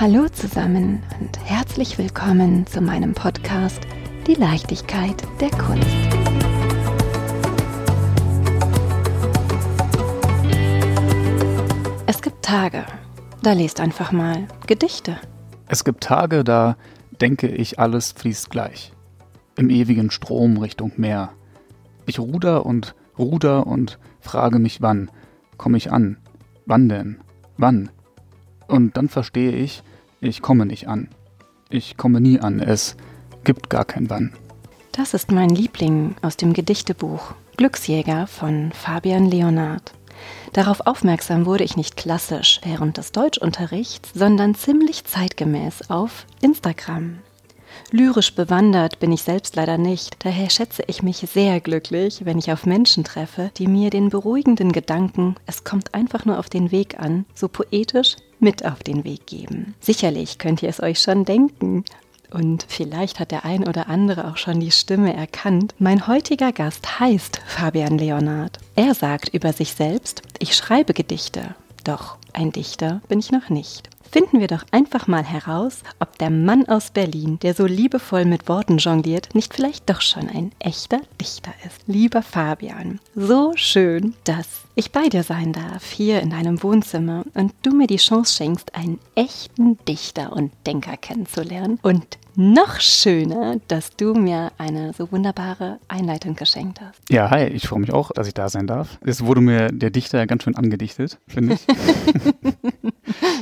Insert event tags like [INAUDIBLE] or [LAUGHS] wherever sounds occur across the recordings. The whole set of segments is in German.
Hallo zusammen und herzlich willkommen zu meinem Podcast Die Leichtigkeit der Kunst. Es gibt Tage, da lest einfach mal Gedichte. Es gibt Tage, da denke ich, alles fließt gleich. Im ewigen Strom Richtung Meer. Ich ruder und ruder und frage mich, wann komme ich an? Wann denn? Wann? Und dann verstehe ich, ich komme nicht an. Ich komme nie an. Es gibt gar kein Wann. Das ist mein Liebling aus dem Gedichtebuch Glücksjäger von Fabian Leonard. Darauf aufmerksam wurde ich nicht klassisch während des Deutschunterrichts, sondern ziemlich zeitgemäß auf Instagram. Lyrisch bewandert bin ich selbst leider nicht, daher schätze ich mich sehr glücklich, wenn ich auf Menschen treffe, die mir den beruhigenden Gedanken, es kommt einfach nur auf den Weg an, so poetisch mit auf den Weg geben. Sicherlich könnt ihr es euch schon denken. Und vielleicht hat der ein oder andere auch schon die Stimme erkannt. Mein heutiger Gast heißt Fabian Leonard. Er sagt über sich selbst, ich schreibe Gedichte. Doch ein Dichter bin ich noch nicht finden wir doch einfach mal heraus, ob der Mann aus Berlin, der so liebevoll mit Worten jongliert, nicht vielleicht doch schon ein echter Dichter ist. Lieber Fabian, so schön, dass ich bei dir sein darf, hier in deinem Wohnzimmer und du mir die Chance schenkst, einen echten Dichter und Denker kennenzulernen und noch schöner, dass du mir eine so wunderbare Einleitung geschenkt hast. Ja, hi, ich freue mich auch, dass ich da sein darf. Es wurde mir der Dichter ganz schön angedichtet, finde ich. [LAUGHS]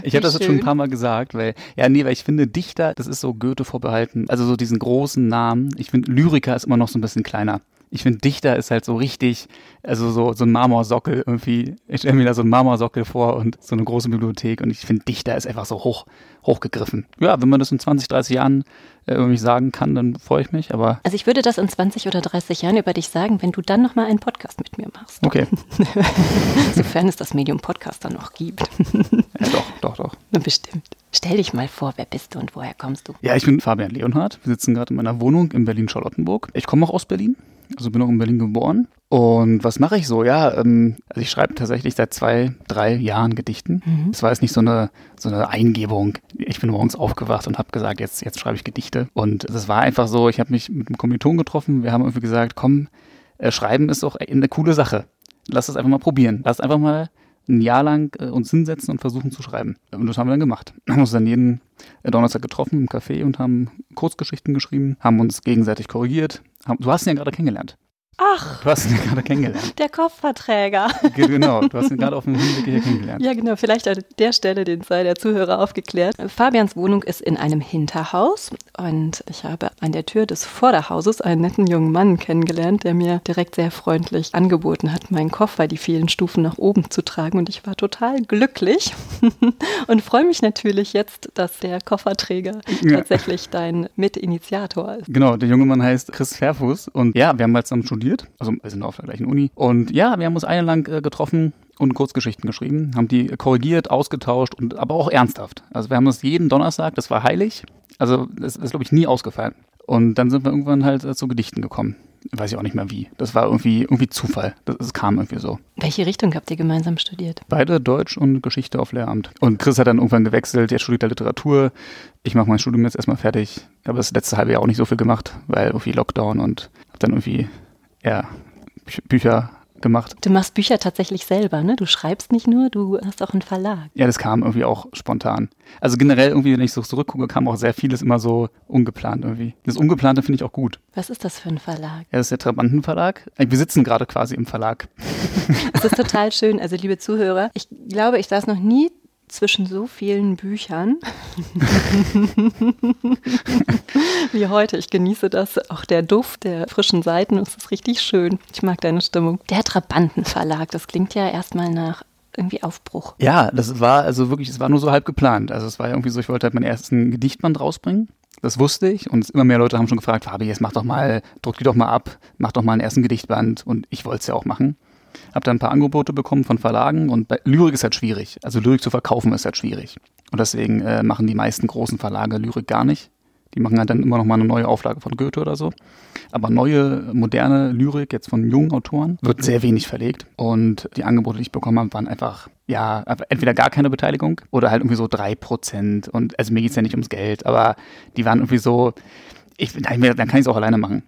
ich habe das jetzt schon ein paar Mal gesagt, weil, ja, nee, weil ich finde, Dichter, das ist so Goethe vorbehalten, also so diesen großen Namen. Ich finde, Lyriker ist immer noch so ein bisschen kleiner ich finde, Dichter ist halt so richtig, also so, so ein Marmorsockel irgendwie. Ich stelle mir da so einen Marmorsockel vor und so eine große Bibliothek und ich finde, Dichter ist einfach so hoch, hochgegriffen. Ja, wenn man das in 20, 30 Jahren äh, irgendwie sagen kann, dann freue ich mich, aber. Also ich würde das in 20 oder 30 Jahren über dich sagen, wenn du dann nochmal einen Podcast mit mir machst. Okay. [LAUGHS] Sofern es das Medium Podcast dann noch gibt. ja, doch, doch, doch. [LAUGHS] Bestimmt. Stell dich mal vor, wer bist du und woher kommst du? Ja, ich bin Fabian Leonhardt. Wir sitzen gerade in meiner Wohnung in Berlin-Charlottenburg. Ich komme auch aus Berlin also bin auch in Berlin geboren. Und was mache ich so? Ja, ähm, also ich schreibe tatsächlich seit zwei, drei Jahren Gedichten. Mhm. Das war jetzt nicht so eine, so eine Eingebung. Ich bin morgens aufgewacht und habe gesagt, jetzt, jetzt schreibe ich Gedichte. Und das war einfach so, ich habe mich mit einem Kommiliton getroffen. Wir haben irgendwie gesagt, komm, äh, schreiben ist doch eine coole Sache. Lass es einfach mal probieren. Lass einfach mal ein Jahr lang äh, uns hinsetzen und versuchen zu schreiben. Und das haben wir dann gemacht. [CLEARS THROAT] Haben uns dann jeden äh, Donnerstag getroffen im Café und haben Kurzgeschichten geschrieben, haben uns gegenseitig korrigiert. du hast ihn ja gerade kennengelernt. Ach. Du hast ihn gerade kennengelernt. Der Kopfverträger. Genau, du hast ihn gerade auf dem Hinweg hier kennengelernt. Ja, genau. Vielleicht an der Stelle den sei der Zuhörer aufgeklärt. Fabians Wohnung ist in einem Hinterhaus und ich habe an der Tür des Vorderhauses einen netten jungen Mann kennengelernt, der mir direkt sehr freundlich angeboten hat, meinen Koffer die vielen Stufen nach oben zu tragen und ich war total glücklich [LAUGHS] und freue mich natürlich jetzt, dass der Kofferträger ja. tatsächlich dein Mitinitiator ist. Genau, der junge Mann heißt Chris Fairfuß und ja, wir haben jetzt am Studium studiert. Also wir sind auf der gleichen Uni. Und ja, wir haben uns eine lang äh, getroffen und Kurzgeschichten geschrieben, haben die korrigiert, ausgetauscht und aber auch ernsthaft. Also wir haben uns jeden Donnerstag, das war heilig. Also das ist, glaube ich, nie ausgefallen. Und dann sind wir irgendwann halt äh, zu Gedichten gekommen. Weiß ich auch nicht mehr wie. Das war irgendwie, irgendwie Zufall. Das, das, kam irgendwie so. Welche Richtung habt ihr gemeinsam studiert? Beide Deutsch und Geschichte auf Lehramt. Und Chris hat dann irgendwann gewechselt. Er studiert Literatur. Ich mache mein Studium jetzt erstmal fertig. Ich habe das letzte halbe Jahr auch nicht so viel gemacht, weil irgendwie Lockdown und habe dann irgendwie ja, Bücher gemacht. Du machst Bücher tatsächlich selber, ne? Du schreibst nicht nur, du hast auch einen Verlag. Ja, das kam irgendwie auch spontan. Also generell irgendwie, wenn ich so zurückgucke, kam auch sehr vieles immer so ungeplant irgendwie. Das Ungeplante finde ich auch gut. Was ist das für ein Verlag? Ja, das ist der Trabanten Verlag. Wir sitzen gerade quasi im Verlag. Das ist total schön. Also liebe Zuhörer, ich glaube, ich saß noch nie zwischen so vielen Büchern [LAUGHS] wie heute. Ich genieße das. Auch der Duft der frischen Seiten, das ist richtig schön. Ich mag deine Stimmung. Der Trabantenverlag, das klingt ja erstmal nach irgendwie Aufbruch. Ja, das war also wirklich, es war nur so halb geplant. Also es war irgendwie so, ich wollte halt meinen ersten Gedichtband rausbringen. Das wusste ich und immer mehr Leute haben schon gefragt, Fabi, jetzt mach doch mal, druck die doch mal ab, mach doch mal einen ersten Gedichtband und ich wollte es ja auch machen. Habe dann ein paar Angebote bekommen von Verlagen und bei Lyrik ist halt schwierig. Also Lyrik zu verkaufen ist halt schwierig. Und deswegen äh, machen die meisten großen Verlage Lyrik gar nicht. Die machen halt dann immer noch mal eine neue Auflage von Goethe oder so. Aber neue, moderne Lyrik jetzt von jungen Autoren wird sehr wenig verlegt. Und die Angebote, die ich bekommen habe, waren einfach, ja, entweder gar keine Beteiligung oder halt irgendwie so drei Prozent. Und also mir geht es ja nicht ums Geld, aber die waren irgendwie so, ich, dann kann ich es auch alleine machen.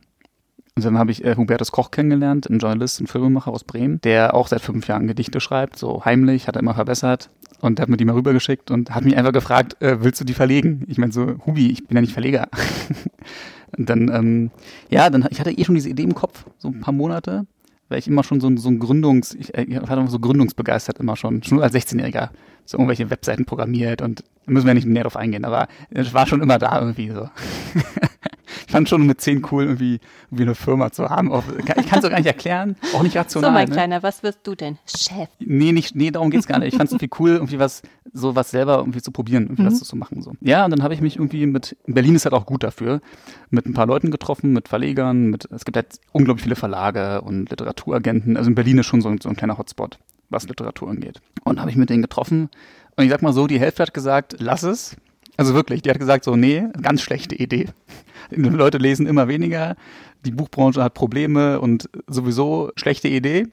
Und dann habe ich äh, Hubertus Koch kennengelernt, einen Journalist, einen Filmemacher aus Bremen, der auch seit fünf Jahren Gedichte schreibt, so heimlich, hat er immer verbessert. Und der hat mir die mal rübergeschickt und hat mich einfach gefragt, äh, willst du die verlegen? Ich meine so, Hubi, ich bin ja nicht Verleger. [LAUGHS] und dann, ähm, ja, dann, ich hatte eh schon diese Idee im Kopf, so ein paar Monate, weil ich immer schon so, so ein Gründungs, ich, äh, ich war so gründungsbegeistert immer schon, schon als 16-Jähriger, so irgendwelche Webseiten programmiert und müssen wir nicht näher drauf eingehen, aber es war schon immer da irgendwie so. [LAUGHS] ich fand schon mit zehn cool, irgendwie, irgendwie eine Firma zu haben. Ich kann es auch gar nicht erklären, auch nicht rational. So, mein ne? Kleiner, was wirst du denn? Chef. Nee, nicht, nee, darum geht's gar nicht. Ich fand es irgendwie cool, irgendwie was, so was selber irgendwie zu probieren, irgendwie mhm. was zu machen. So. Ja, und dann habe ich mich irgendwie mit, Berlin ist halt auch gut dafür, mit ein paar Leuten getroffen, mit Verlegern, mit, es gibt halt unglaublich viele Verlage und Literaturagenten. Also in Berlin ist schon so, so ein kleiner Hotspot, was Literatur angeht. Und habe ich mit denen getroffen. Und ich sag mal so, die Hälfte hat gesagt, lass es. Also wirklich, die hat gesagt so, nee, ganz schlechte Idee. Die Leute lesen immer weniger, die Buchbranche hat Probleme und sowieso schlechte Idee.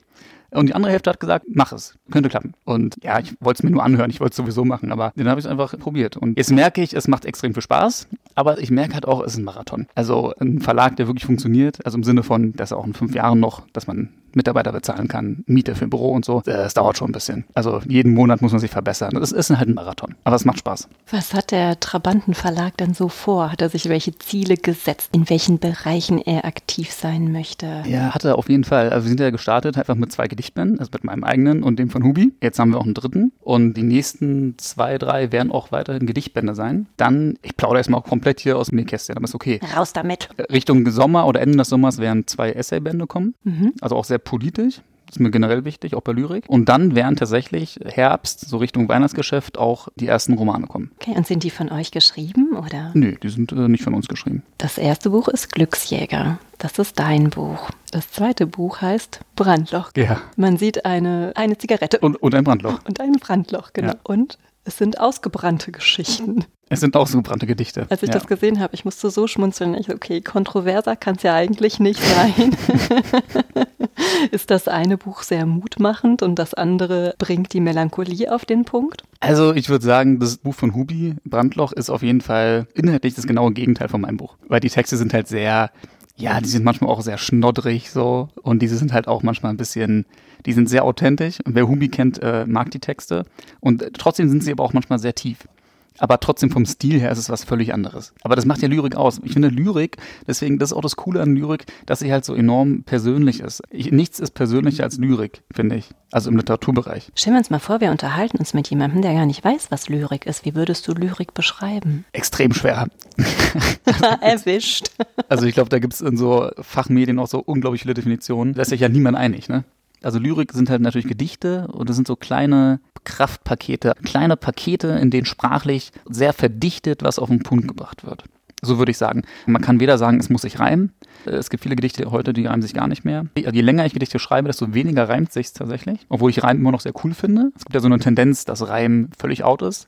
Und die andere Hälfte hat gesagt, mach es, könnte klappen. Und ja, ich wollte es mir nur anhören, ich wollte es sowieso machen, aber dann habe ich es einfach probiert. Und jetzt merke ich, es macht extrem viel Spaß, aber ich merke halt auch, es ist ein Marathon. Also ein Verlag, der wirklich funktioniert, also im Sinne von, dass er auch in fünf Jahren noch, dass man Mitarbeiter bezahlen kann, Miete für ein Büro und so. Es dauert schon ein bisschen. Also jeden Monat muss man sich verbessern. Es ist halt ein Marathon. Aber es macht Spaß. Was hat der Trabantenverlag denn so vor? Hat er sich welche Ziele gesetzt, in welchen Bereichen er aktiv sein möchte? Ja, hat er auf jeden Fall. Also wir sind ja gestartet einfach mit zwei Gedichtbänden, also mit meinem eigenen und dem von Hubi. Jetzt haben wir auch einen dritten. Und die nächsten zwei, drei werden auch weiterhin Gedichtbände sein. Dann, ich plaudere erstmal auch komplett hier aus dem Nähkästchen, aber ist okay. Raus damit. Richtung Sommer oder Ende des Sommers werden zwei Essaybände kommen. Mhm. Also auch sehr politisch. Das ist mir generell wichtig, auch bei Lyrik. Und dann werden tatsächlich Herbst, so Richtung Weihnachtsgeschäft, auch die ersten Romane kommen. Okay, und sind die von euch geschrieben, oder? Nö, die sind äh, nicht von uns geschrieben. Das erste Buch ist Glücksjäger. Das ist dein Buch. Das zweite Buch heißt Brandloch. Ja. Man sieht eine, eine Zigarette. Und, und ein Brandloch. Und ein Brandloch, genau. Ja. Und es sind ausgebrannte Geschichten. Es sind ausgebrannte Gedichte. Als ich ja. das gesehen habe, ich musste so schmunzeln. Ich, okay, kontroverser kann es ja eigentlich nicht sein. [LAUGHS] Ist das eine Buch sehr mutmachend und das andere bringt die Melancholie auf den Punkt? Also ich würde sagen, das Buch von Hubi, Brandloch, ist auf jeden Fall inhaltlich das genaue Gegenteil von meinem Buch. Weil die Texte sind halt sehr, ja, die sind manchmal auch sehr schnoddrig so und diese sind halt auch manchmal ein bisschen, die sind sehr authentisch. Und wer Hubi kennt, äh, mag die Texte und trotzdem sind sie aber auch manchmal sehr tief aber trotzdem vom Stil her ist es was völlig anderes. Aber das macht ja Lyrik aus. Ich finde Lyrik, deswegen, das ist auch das Coole an Lyrik, dass sie halt so enorm persönlich ist. Ich, nichts ist persönlicher als Lyrik, finde ich. Also im Literaturbereich. Stellen wir uns mal vor, wir unterhalten uns mit jemandem, der gar nicht weiß, was Lyrik ist. Wie würdest du Lyrik beschreiben? Extrem schwer. [LAUGHS] Erwischt. Also ich glaube, da gibt es in so Fachmedien auch so unglaublich viele Definitionen. Da ist sich ja niemand einig, ne? Also Lyrik sind halt natürlich Gedichte und das sind so kleine Kraftpakete, kleine Pakete, in denen sprachlich sehr verdichtet was auf den Punkt gebracht wird. So würde ich sagen. Man kann weder sagen, es muss sich reimen. Es gibt viele Gedichte heute, die reimen sich gar nicht mehr. Je länger ich Gedichte schreibe, desto weniger reimt sich tatsächlich. Obwohl ich Reimen immer noch sehr cool finde. Es gibt ja so eine Tendenz, dass Reimen völlig out ist.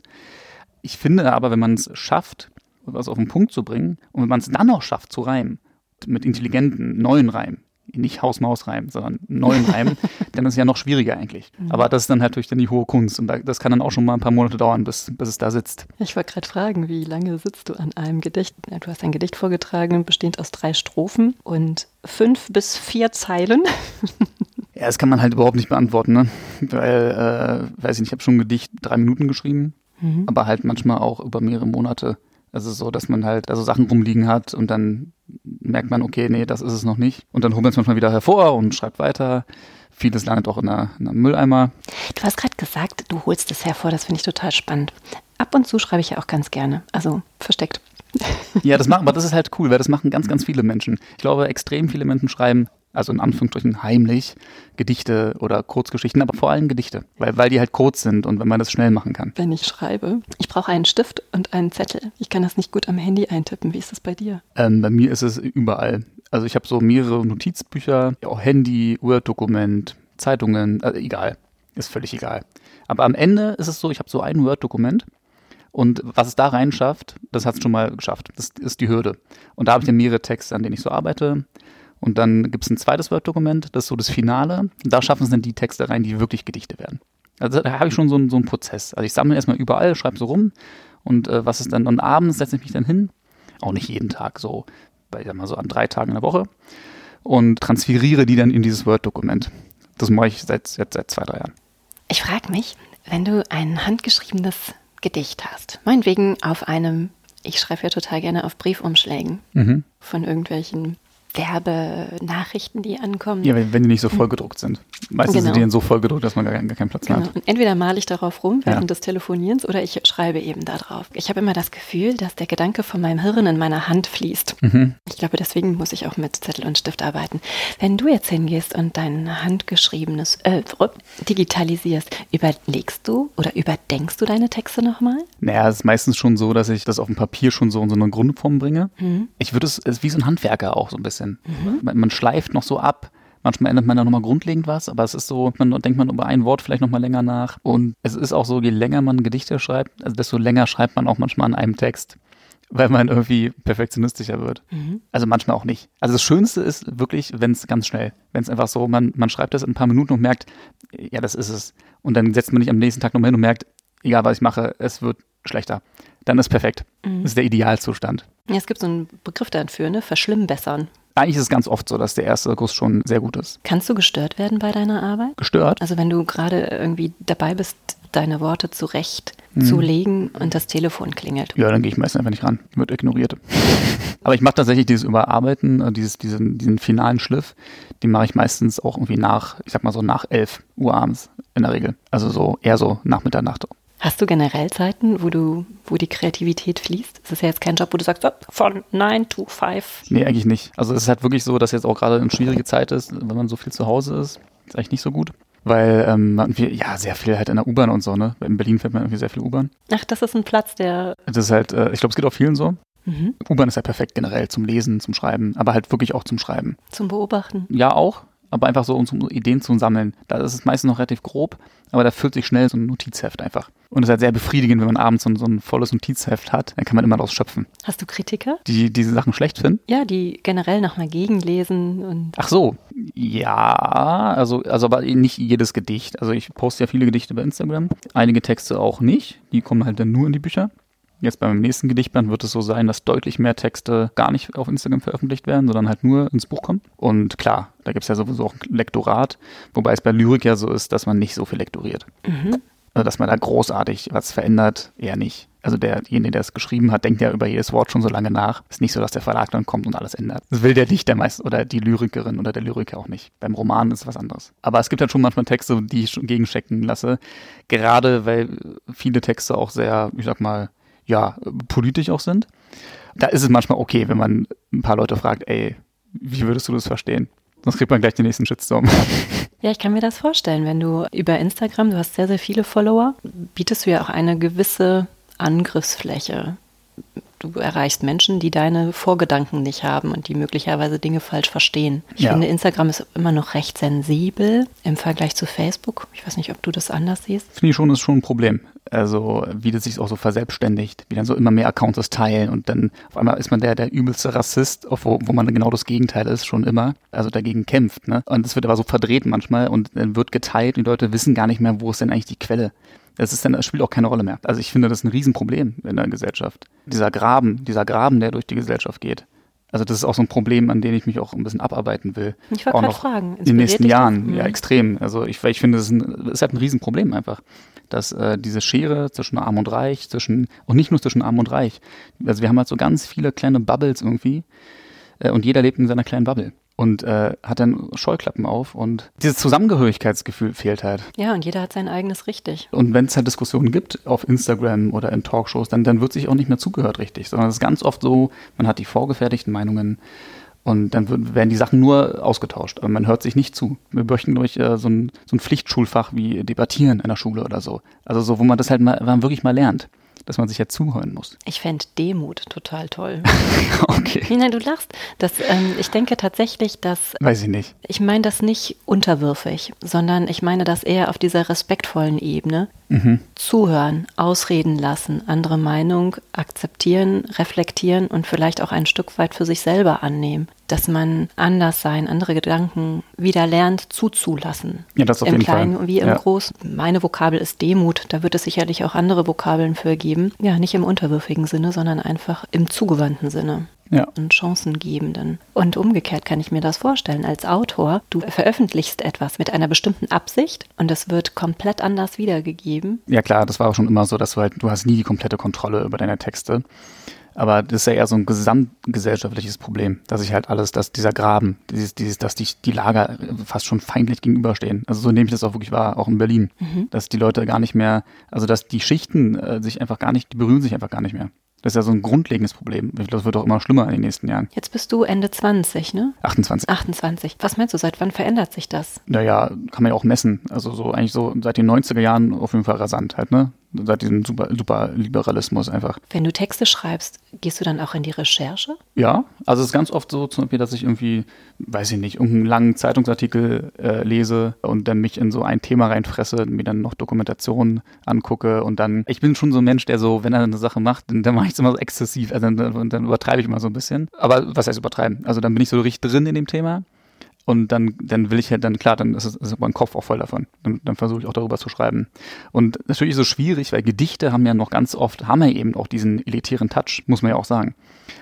Ich finde aber, wenn man es schafft, was auf den Punkt zu bringen und wenn man es dann noch schafft zu reimen, mit intelligenten, neuen Reimen, nicht Haus-Maus-Reim, sondern neuen Reim, [LAUGHS] dann ist es ja noch schwieriger eigentlich. Mhm. Aber das ist dann halt natürlich dann die hohe Kunst und das kann dann auch schon mal ein paar Monate dauern, bis, bis es da sitzt. Ich wollte gerade fragen, wie lange sitzt du an einem Gedicht? Du hast ein Gedicht vorgetragen, bestehend aus drei Strophen und fünf bis vier Zeilen. [LAUGHS] Ja, das kann man halt überhaupt nicht beantworten, ne? Weil, äh, weiß ich nicht, ich habe schon ein Gedicht drei Minuten geschrieben, mhm. aber halt manchmal auch über mehrere Monate. Also so, dass man halt also Sachen rumliegen hat und dann merkt man, okay, nee, das ist es noch nicht. Und dann holt man es manchmal wieder hervor und schreibt weiter. Vieles landet auch in, einer, in einem Mülleimer. Du hast gerade gesagt, du holst es hervor, das finde ich total spannend. Ab und zu schreibe ich ja auch ganz gerne, also versteckt. Ja, das machen, aber [LAUGHS] das ist halt cool, weil das machen ganz, ganz viele Menschen. Ich glaube, extrem viele Menschen schreiben also in Anführungsstrichen heimlich, Gedichte oder Kurzgeschichten, aber vor allem Gedichte, weil, weil die halt kurz sind und wenn man das schnell machen kann. Wenn ich schreibe, ich brauche einen Stift und einen Zettel. Ich kann das nicht gut am Handy eintippen. Wie ist das bei dir? Ähm, bei mir ist es überall. Also ich habe so mehrere Notizbücher, auch Handy, Word-Dokument, Zeitungen, also egal. Ist völlig egal. Aber am Ende ist es so, ich habe so ein Word-Dokument Und was es da rein schafft, das hat es schon mal geschafft. Das ist die Hürde. Und da habe ich dann mehrere Texte, an denen ich so arbeite. Und dann gibt es ein zweites Word-Dokument, das ist so das Finale. Da schaffen es dann die Texte rein, die wirklich Gedichte werden. Also da habe ich schon so, einen, so einen Prozess. Also ich sammle erstmal überall, schreibe so rum. Und äh, was ist dann, und abends setze ich mich dann hin. Auch nicht jeden Tag, so, bei, ich sag mal so an drei Tagen in der Woche. Und transferiere die dann in dieses Word-Dokument. Das mache ich seit, jetzt seit zwei, drei Jahren. Ich frage mich, wenn du ein handgeschriebenes Gedicht hast, meinetwegen auf einem, ich schreibe ja total gerne auf Briefumschlägen mhm. von irgendwelchen Werbenachrichten, die ankommen. Ja, wenn, die nicht so vollgedruckt sind. Meistens genau. sind die dann so vollgedruckt, dass man gar, gar keinen Platz genau. hat. Und entweder male ich darauf rum während ja. des Telefonierens oder ich schreibe eben da drauf. Ich habe immer das Gefühl, dass der Gedanke von meinem Hirn in meiner Hand fließt. Mhm. Ich glaube, deswegen muss ich auch mit Zettel und Stift arbeiten. Wenn du jetzt hingehst und dein handgeschriebenes äh, digitalisierst, überlegst du oder überdenkst du deine Texte nochmal? Naja, es ist meistens schon so, dass ich das auf dem Papier schon so in so eine Grundform bringe. Mhm. Ich würde es, es ist wie so ein Handwerker auch so ein bisschen. Mhm. Man, man schleift noch so ab. Manchmal ändert man da nochmal grundlegend was, aber es ist so, man denkt man über ein Wort vielleicht nochmal länger nach. Und es ist auch so, je länger man Gedichte schreibt, also desto länger schreibt man auch manchmal an einem Text, weil man irgendwie perfektionistischer wird. Mhm. Also manchmal auch nicht. Also das Schönste ist wirklich, wenn es ganz schnell, wenn es einfach so, man, man schreibt das in ein paar Minuten und merkt, ja, das ist es. Und dann setzt man nicht am nächsten Tag nochmal hin und merkt, egal was ich mache, es wird schlechter. Dann ist perfekt. Mhm. Das ist der Idealzustand. Ja, es gibt so einen Begriff dafür, ne? Verschlimmbessern. Eigentlich ist es ganz oft so, dass der erste Guss schon sehr gut ist. Kannst du gestört werden bei deiner Arbeit? Gestört? Also wenn du gerade irgendwie dabei bist, deine Worte zurecht mhm. zu legen und das Telefon klingelt. Ja, dann gehe ich meistens einfach nicht ran. Wird ignoriert. [LAUGHS] Aber ich mache tatsächlich dieses Überarbeiten, äh, dieses, diesen, diesen finalen Schliff, den mache ich meistens auch irgendwie nach, ich sag mal so nach 11 Uhr abends in der Regel. Also so eher so nach Mitternacht. Hast du generell Zeiten, wo du, wo die Kreativität fließt? Es ist ja jetzt kein Job, wo du sagst, von 9 to 5. Nee, eigentlich nicht. Also es ist halt wirklich so, dass jetzt auch gerade eine schwierige Zeit ist, wenn man so viel zu Hause ist. Ist eigentlich nicht so gut. Weil ähm, man, ja, sehr viel halt in der U-Bahn und so, ne? In Berlin fährt man irgendwie sehr viel U-Bahn. Ach, das ist ein Platz, der. Das ist halt, äh, ich glaube, es geht auch vielen so. Mhm. U-Bahn ist ja perfekt generell zum Lesen, zum Schreiben, aber halt wirklich auch zum Schreiben. Zum Beobachten. Ja, auch aber einfach so, um, um Ideen zu sammeln. Da ist es meistens noch relativ grob, aber da füllt sich schnell so ein Notizheft einfach. Und es ist halt sehr befriedigend, wenn man abends so ein, so ein volles Notizheft hat, dann kann man immer daraus schöpfen. Hast du Kritiker? Die diese Sachen schlecht finden? Ja, die generell nochmal gegenlesen und. Ach so, ja, also, also aber nicht jedes Gedicht. Also ich poste ja viele Gedichte bei Instagram, einige Texte auch nicht, die kommen halt dann nur in die Bücher. Jetzt beim nächsten Gedichtband wird es so sein, dass deutlich mehr Texte gar nicht auf Instagram veröffentlicht werden, sondern halt nur ins Buch kommen. Und klar, da gibt es ja sowieso auch ein Lektorat, wobei es bei Lyrik ja so ist, dass man nicht so viel lektoriert. Mhm. Also dass man da großartig was verändert, eher nicht. Also derjenige, der es geschrieben hat, denkt ja über jedes Wort schon so lange nach. Ist nicht so, dass der Verlag dann kommt und alles ändert. Das will der Dichter meist oder die Lyrikerin oder der Lyriker auch nicht. Beim Roman ist es was anderes. Aber es gibt halt schon manchmal Texte, die ich schon gegenchecken lasse. Gerade weil viele Texte auch sehr, ich sag mal, ja, politisch auch sind. Da ist es manchmal okay, wenn man ein paar Leute fragt, ey, wie würdest du das verstehen? Sonst kriegt man gleich den nächsten Shitstorm. [LAUGHS] Ja, ich kann mir das vorstellen, wenn du über Instagram, du hast sehr, sehr viele Follower, bietest du ja auch eine gewisse Angriffsfläche. Du erreichst Menschen, die deine Vorgedanken nicht haben und die möglicherweise Dinge falsch verstehen. Ich ja. finde, Instagram ist immer noch recht sensibel im Vergleich zu Facebook. Ich weiß nicht, ob du das anders siehst. Finde ich schon, ist schon ein Problem. Also wie das sich auch so verselbstständigt, wie dann so immer mehr Accounts das teilen und dann auf einmal ist man der, der übelste Rassist, wo, wo man genau das Gegenteil ist, schon immer, also dagegen kämpft. Ne? Und das wird aber so verdreht manchmal und dann wird geteilt und die Leute wissen gar nicht mehr, wo ist denn eigentlich die Quelle. Das ist dann, das spielt auch keine Rolle mehr. Also ich finde, das ist ein Riesenproblem in der Gesellschaft. Dieser Graben, dieser Graben, der durch die Gesellschaft geht. Also das ist auch so ein Problem, an dem ich mich auch ein bisschen abarbeiten will. Ich wollte gerade fragen. In den nächsten Jahren, ja, mhm. extrem. Also ich, ich finde, das ist, ein, das ist halt ein Riesenproblem einfach dass äh, diese Schere zwischen Arm und Reich, zwischen, und nicht nur zwischen Arm und Reich, also wir haben halt so ganz viele kleine Bubbles irgendwie äh, und jeder lebt in seiner kleinen Bubble und äh, hat dann Scheuklappen auf und dieses Zusammengehörigkeitsgefühl fehlt halt. Ja, und jeder hat sein eigenes richtig. Und wenn es halt Diskussionen gibt auf Instagram oder in Talkshows, dann, dann wird sich auch nicht mehr zugehört richtig, sondern es ist ganz oft so, man hat die vorgefertigten Meinungen und dann werden die Sachen nur ausgetauscht, aber man hört sich nicht zu. Wir bräuchten, glaube ich, äh, so ein, so ein Pflichtschulfach wie Debattieren in der Schule oder so. Also so, wo man das halt mal, wirklich mal lernt dass man sich ja zuhören muss. Ich fände Demut total toll. [LAUGHS] okay. Nein, du lachst. Das, ähm, ich denke tatsächlich, dass. Weiß ich nicht. Ich meine das nicht unterwürfig, sondern ich meine das eher auf dieser respektvollen Ebene. Mhm. Zuhören, ausreden lassen, andere Meinung akzeptieren, reflektieren und vielleicht auch ein Stück weit für sich selber annehmen. Dass man anders sein, andere Gedanken wieder lernt zuzulassen. Ja, das auf Im jeden Kleinen Fall. wie im ja. Großen. Meine Vokabel ist Demut. Da wird es sicherlich auch andere Vokabeln für geben. Ja, nicht im unterwürfigen Sinne, sondern einfach im zugewandten Sinne Ja. und chancengebenden. Und umgekehrt kann ich mir das vorstellen. Als Autor, du veröffentlichst etwas mit einer bestimmten Absicht und es wird komplett anders wiedergegeben. Ja klar, das war auch schon immer so, dass du halt, du hast nie die komplette Kontrolle über deine Texte. Aber das ist ja eher so ein gesamtgesellschaftliches Problem, dass ich halt alles, dass dieser Graben, dieses, dieses, dass die, die Lager fast schon feindlich gegenüberstehen. Also so nehme ich das auch wirklich wahr, auch in Berlin. Dass die Leute gar nicht mehr, also dass die Schichten äh, sich einfach gar nicht, die berühren sich einfach gar nicht mehr. Das ist ja so ein grundlegendes Problem. Ich glaube, Das wird auch immer schlimmer in den nächsten Jahren. Jetzt bist du Ende 20, ne? 28. 28. Was meinst du, seit wann verändert sich das? Naja, kann man ja auch messen. Also so eigentlich so seit den 90er Jahren auf jeden Fall rasant halt, ne? Seit diesem super, super Liberalismus einfach. Wenn du Texte schreibst, gehst du dann auch in die Recherche? Ja, also es ist ganz oft so, zum Beispiel, dass ich irgendwie, weiß ich nicht, irgendeinen langen Zeitungsartikel äh, lese und dann mich in so ein Thema reinfresse, mir dann noch Dokumentationen angucke und dann, ich bin schon so ein Mensch, der so, wenn er eine Sache macht, dann, dann mache ich es immer so exzessiv, also dann, dann, dann übertreibe ich immer so ein bisschen. Aber was heißt übertreiben? Also dann bin ich so richtig drin in dem Thema und dann, dann will ich halt dann, klar, dann ist, es, ist mein Kopf auch voll davon. Dann, dann versuche ich auch darüber zu schreiben. Und natürlich ist es schwierig, weil Gedichte haben ja noch ganz oft, haben ja eben auch diesen elitären Touch, muss man ja auch sagen.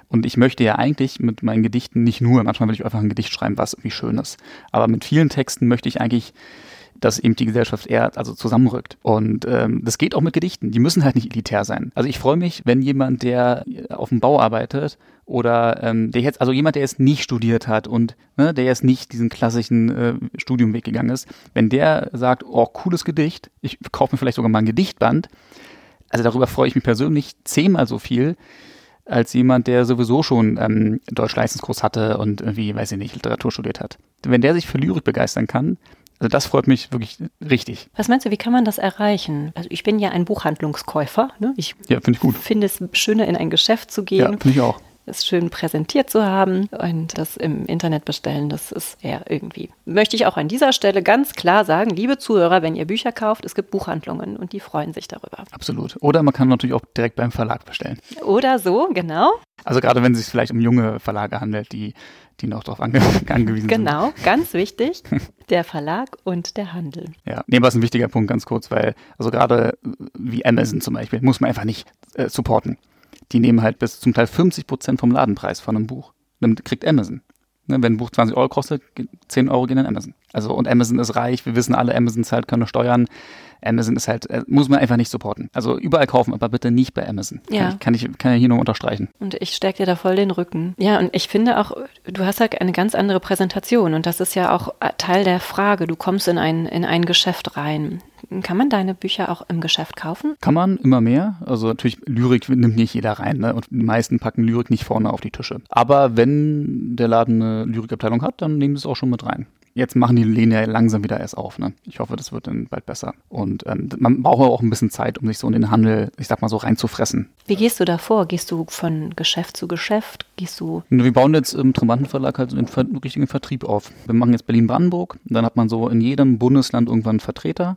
Und ich möchte ja eigentlich mit meinen Gedichten nicht nur, manchmal will ich einfach ein Gedicht schreiben, was irgendwie schön ist. Aber mit vielen Texten möchte ich eigentlich dass eben die Gesellschaft eher also zusammenrückt. Und ähm, das geht auch mit Gedichten. Die müssen halt nicht elitär sein. Also ich freue mich, wenn jemand, der auf dem Bau arbeitet oder ähm, der jetzt, also jemand, der jetzt nicht studiert hat und ne, der jetzt nicht diesen klassischen äh, Studiumweg gegangen ist, wenn der sagt, oh, cooles Gedicht, ich kaufe mir vielleicht sogar mal ein Gedichtband, also darüber freue ich mich persönlich zehnmal so viel, als jemand, der sowieso schon ähm, Deutsch-Leistungskurs hatte und irgendwie, weiß ich nicht, Literatur studiert hat. Wenn der sich für Lyrik begeistern kann, also das freut mich wirklich richtig. Was meinst du, wie kann man das erreichen? Also ich bin ja ein Buchhandlungskäufer. Ne? Ich Ja, finde ich gut. finde es schöner, in ein Geschäft zu Ja, gehen, finde ich auch. Es schön präsentiert zu haben und das im Internet bestellen, das ist eher irgendwie. Möchte ich auch an dieser Stelle ganz klar sagen, liebe Zuhörer, wenn ihr Bücher kauft, es gibt Buchhandlungen und die freuen sich darüber. Absolut. Oder man kann natürlich auch direkt beim Verlag bestellen. Oder so, genau. Also gerade wenn es sich vielleicht um junge Verlage handelt, die, die noch darauf ange [LAUGHS] angewiesen sind. Genau, ganz wichtig. Der Verlag und der Handel. [LAUGHS] Ja, nee, ist ein wichtiger Punkt, ganz kurz, weil, also gerade wie Amazon zum Beispiel, muss man einfach nicht äh, supporten. Die nehmen halt bis zum Teil 50 Prozent vom Ladenpreis von einem Buch. Dann kriegt Amazon. Ne, wenn ein Buch 20 Euro kostet, ge- 10 Euro gehen an Amazon. Also, und Amazon ist reich, wir wissen alle, Amazon zahlt keine Steuern. Amazon ist halt, äh, muss man einfach nicht supporten. Also überall kaufen, aber bitte nicht bei Amazon. Ja. Kann ich, kann ich, kann ja hier nur unterstreichen. Und ich stärke dir da voll den Rücken. Ja, und ich finde auch, du hast halt eine ganz andere Präsentation. Und das ist ja auch Teil der Frage. Du kommst in ein, in ein Geschäft rein. Kann man deine Bücher auch im Geschäft kaufen? Kann man immer mehr. Also natürlich, Lyrik nimmt nicht jeder rein. Ne? Und die meisten packen Lyrik nicht vorne auf die Tische. Aber wenn der Laden eine Lyrikabteilung hat, dann nehmen sie es auch schon mit rein. Jetzt machen die Läden ja langsam wieder erst auf. Ne? Ich hoffe, das wird dann bald besser. Und ähm, man braucht aber auch ein bisschen Zeit, um sich so in den Handel, ich sag mal so, reinzufressen. Wie gehst du da vor? Gehst du von Geschäft zu Geschäft? Gehst du. Und wir bauen jetzt im Tremanten Verlag halt so den richtigen Vertrieb auf. Wir machen jetzt Berlin-Brandenburg. Dann hat man so in jedem Bundesland irgendwann einen Vertreter.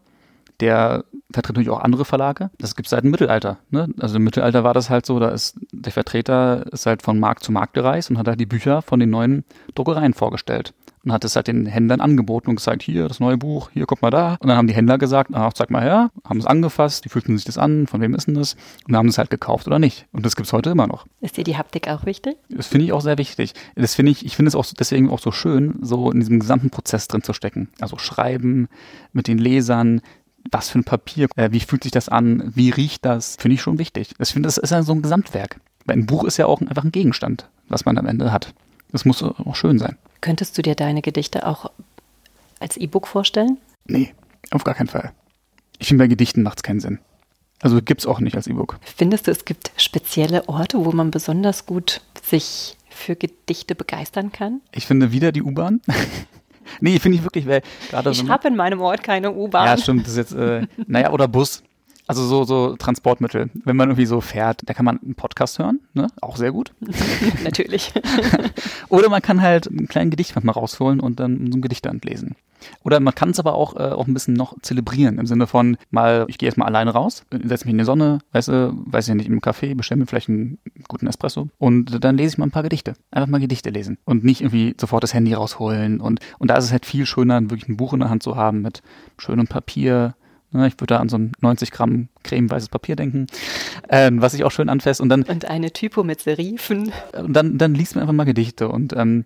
Der vertritt natürlich auch andere Verlage. Das gibt es seit dem Mittelalter. Ne? Also im Mittelalter war das halt so, da ist der Vertreter ist halt von Markt zu Markt gereist und hat halt die Bücher von den neuen Druckereien vorgestellt. Und hat es halt den Händlern angeboten und gesagt, hier, das neue Buch, hier, guck mal da. Und dann haben die Händler gesagt, ach, zeig mal her, haben es angefasst, die fühlten sich das an, von wem ist denn das? Und haben es halt gekauft oder nicht. Und das gibt's heute immer noch. Ist dir die Haptik auch wichtig? Das finde ich auch sehr wichtig. Das finde ich, ich finde es auch deswegen auch so schön, so in diesem gesamten Prozess drin zu stecken. Also schreiben mit den Lesern, was für ein Papier, äh, wie fühlt sich das an, wie riecht das, finde ich schon wichtig. Ich finde, das ist ja so ein Gesamtwerk. Weil ein Buch ist ja auch einfach ein Gegenstand, was man am Ende hat. Das muss auch schön sein. Könntest du dir deine Gedichte auch als E-Book vorstellen? Nee, auf gar keinen Fall. Ich finde, bei Gedichten macht es keinen Sinn. Also gibt's auch nicht als E-Book. Findest du, es gibt spezielle Orte, wo man besonders gut sich für Gedichte begeistern kann? Ich finde wieder die U-Bahn. [LAUGHS] nee, finde ich wirklich, weil gerade Ich habe in meinem Ort keine U-Bahn. Ja, stimmt, das ist jetzt, äh, naja, oder Bus. Also so, so Transportmittel. Wenn man irgendwie so fährt, da kann man einen Podcast hören, ne? Auch sehr gut. [LAUGHS] Natürlich. [LAUGHS] Oder man kann halt einen kleinen Gedichtband mal rausholen und dann so ein Gedichtband lesen. Oder man kann es aber auch, äh, auch ein bisschen noch zelebrieren, im Sinne von mal, ich gehe jetzt mal alleine raus, setze mich in die Sonne, weißt du, weiß ich nicht, im Café, bestelle mir vielleicht einen guten Espresso und dann lese ich mal ein paar Gedichte. Einfach mal Gedichte lesen und nicht irgendwie sofort das Handy rausholen. Und, und da ist es halt viel schöner, wirklich ein Buch in der Hand zu haben mit schönem Papier, ich würde da an so ein 90 Gramm cremeweißes Papier denken, ähm, was ich auch schön anfasst. Und dann und eine Typo mit Serifen. Und dann, dann liest man einfach mal Gedichte und ähm,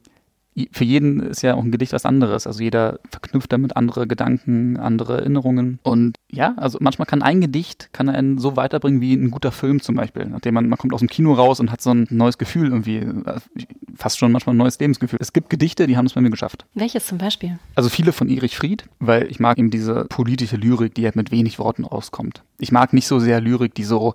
für jeden ist ja auch ein Gedicht was anderes. Also jeder verknüpft damit andere Gedanken, andere Erinnerungen. Und ja, also manchmal kann ein Gedicht kann einen so weiterbringen wie ein guter Film zum Beispiel. Nachdem man, man kommt aus dem Kino raus und hat so ein neues Gefühl irgendwie, fast schon manchmal ein neues Lebensgefühl. Es gibt Gedichte, die haben es bei mir geschafft. Welches zum Beispiel? Also viele von Erich Fried, weil ich mag eben diese politische Lyrik, die halt mit wenig Worten auskommt. Ich mag nicht so sehr Lyrik, die so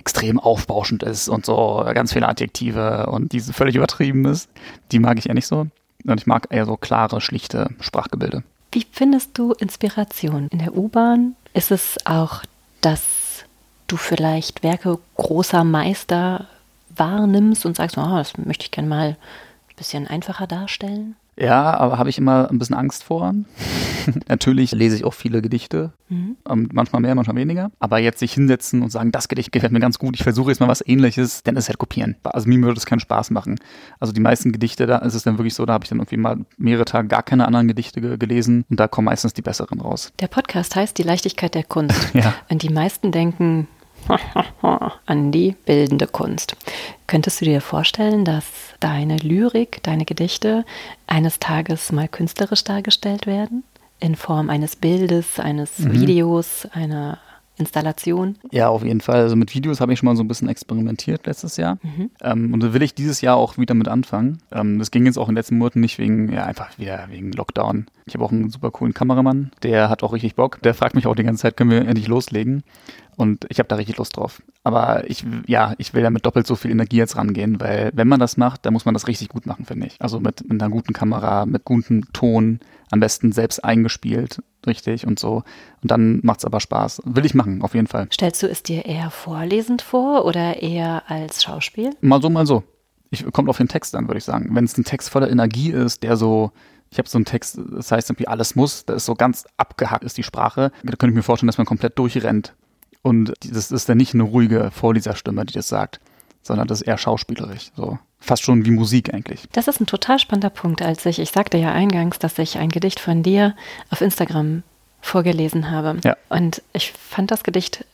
extrem aufbauschend ist und so ganz viele Adjektive und diese völlig übertrieben ist. Die mag ich eher nicht so. Und ich mag eher so klare, schlichte Sprachgebilde. Wie findest du Inspiration? In der U-Bahn ist es auch, dass du vielleicht Werke großer Meister wahrnimmst und sagst, oh, das möchte ich gerne mal ein bisschen einfacher darstellen? Ja, aber habe ich immer ein bisschen Angst vor. [LAUGHS] Natürlich lese ich auch viele Gedichte, mhm. ähm, manchmal mehr, manchmal weniger. Aber jetzt sich hinsetzen und sagen, das Gedicht gefällt mir ganz gut, ich versuche jetzt mal was ähnliches, dann ist es halt kopieren. Also mir würde es keinen Spaß machen. Also die meisten Gedichte, da ist es dann wirklich so, da habe ich dann irgendwie mal mehrere Tage gar keine anderen Gedichte ge gelesen und da kommen meistens die besseren raus. Der Podcast heißt Die Leichtigkeit der Kunst. [LAUGHS] ja. Und die meisten denken, [LAUGHS] an die bildende Kunst. Könntest du dir vorstellen, dass deine Lyrik, deine Gedichte eines Tages mal künstlerisch dargestellt werden? In Form eines Bildes, eines mhm. Videos, einer Installation? Ja, auf jeden Fall. Also mit Videos habe ich schon mal so ein bisschen experimentiert letztes Jahr. Mhm. Ähm, und da will ich dieses Jahr auch wieder mit anfangen. Ähm, das ging jetzt auch in den letzten Monaten nicht wegen, ja, einfach wieder wegen Lockdown. Ich habe auch einen super coolen Kameramann, der hat auch richtig Bock. Der fragt mich auch die ganze Zeit, können wir endlich loslegen? Und ich habe da richtig Lust drauf. Aber ich, ja, ich will ja mit doppelt so viel Energie jetzt rangehen, weil wenn man das macht, dann muss man das richtig gut machen, finde ich. Also mit, mit einer guten Kamera, mit gutem Ton, am besten selbst eingespielt, richtig und so. Und dann macht es aber Spaß. Will ich machen, auf jeden Fall. Stellst du es dir eher vorlesend vor oder eher als Schauspiel? Mal so, mal so. Ich, kommt auf den Text an, würde ich sagen. Wenn es ein Text voller Energie ist, der so ich habe so einen Text, das heißt irgendwie alles muss, da ist so ganz abgehackt ist die Sprache. Da könnte ich mir vorstellen, dass man komplett durchrennt und das ist dann nicht eine ruhige Vorleserstimme, die das sagt, sondern das ist eher schauspielerisch. So. Fast schon wie Musik eigentlich. Das ist ein total spannender Punkt, als ich, ich sagte ja eingangs, dass ich ein Gedicht von dir auf Instagram vorgelesen habe. Ja. Und ich fand das Gedicht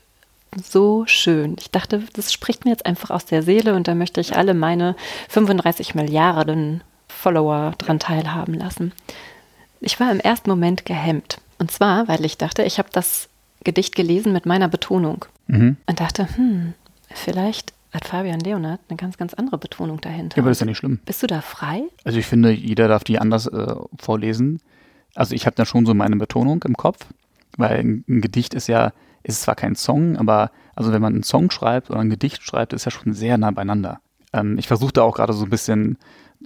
so schön. Ich dachte, das spricht mir jetzt einfach aus der Seele und da möchte ich alle meine 35 Milliarden Follower dran teilhaben lassen. Ich war im ersten Moment gehemmt. Und zwar, weil ich dachte, ich habe das Gedicht gelesen mit meiner Betonung mhm. und dachte, hm, vielleicht hat Fabian Leonard eine ganz, ganz andere Betonung dahinter. Ja, aber das ist ja nicht schlimm. Bist du da frei? Also ich finde, jeder darf die anders äh, vorlesen. Also ich habe da schon so meine Betonung im Kopf, weil ein, ein Gedicht ist ja, ist zwar kein Song, aber also wenn man einen Song schreibt oder ein Gedicht schreibt, ist ja schon sehr nah beieinander. Ähm, ich versuche da auch gerade so ein bisschen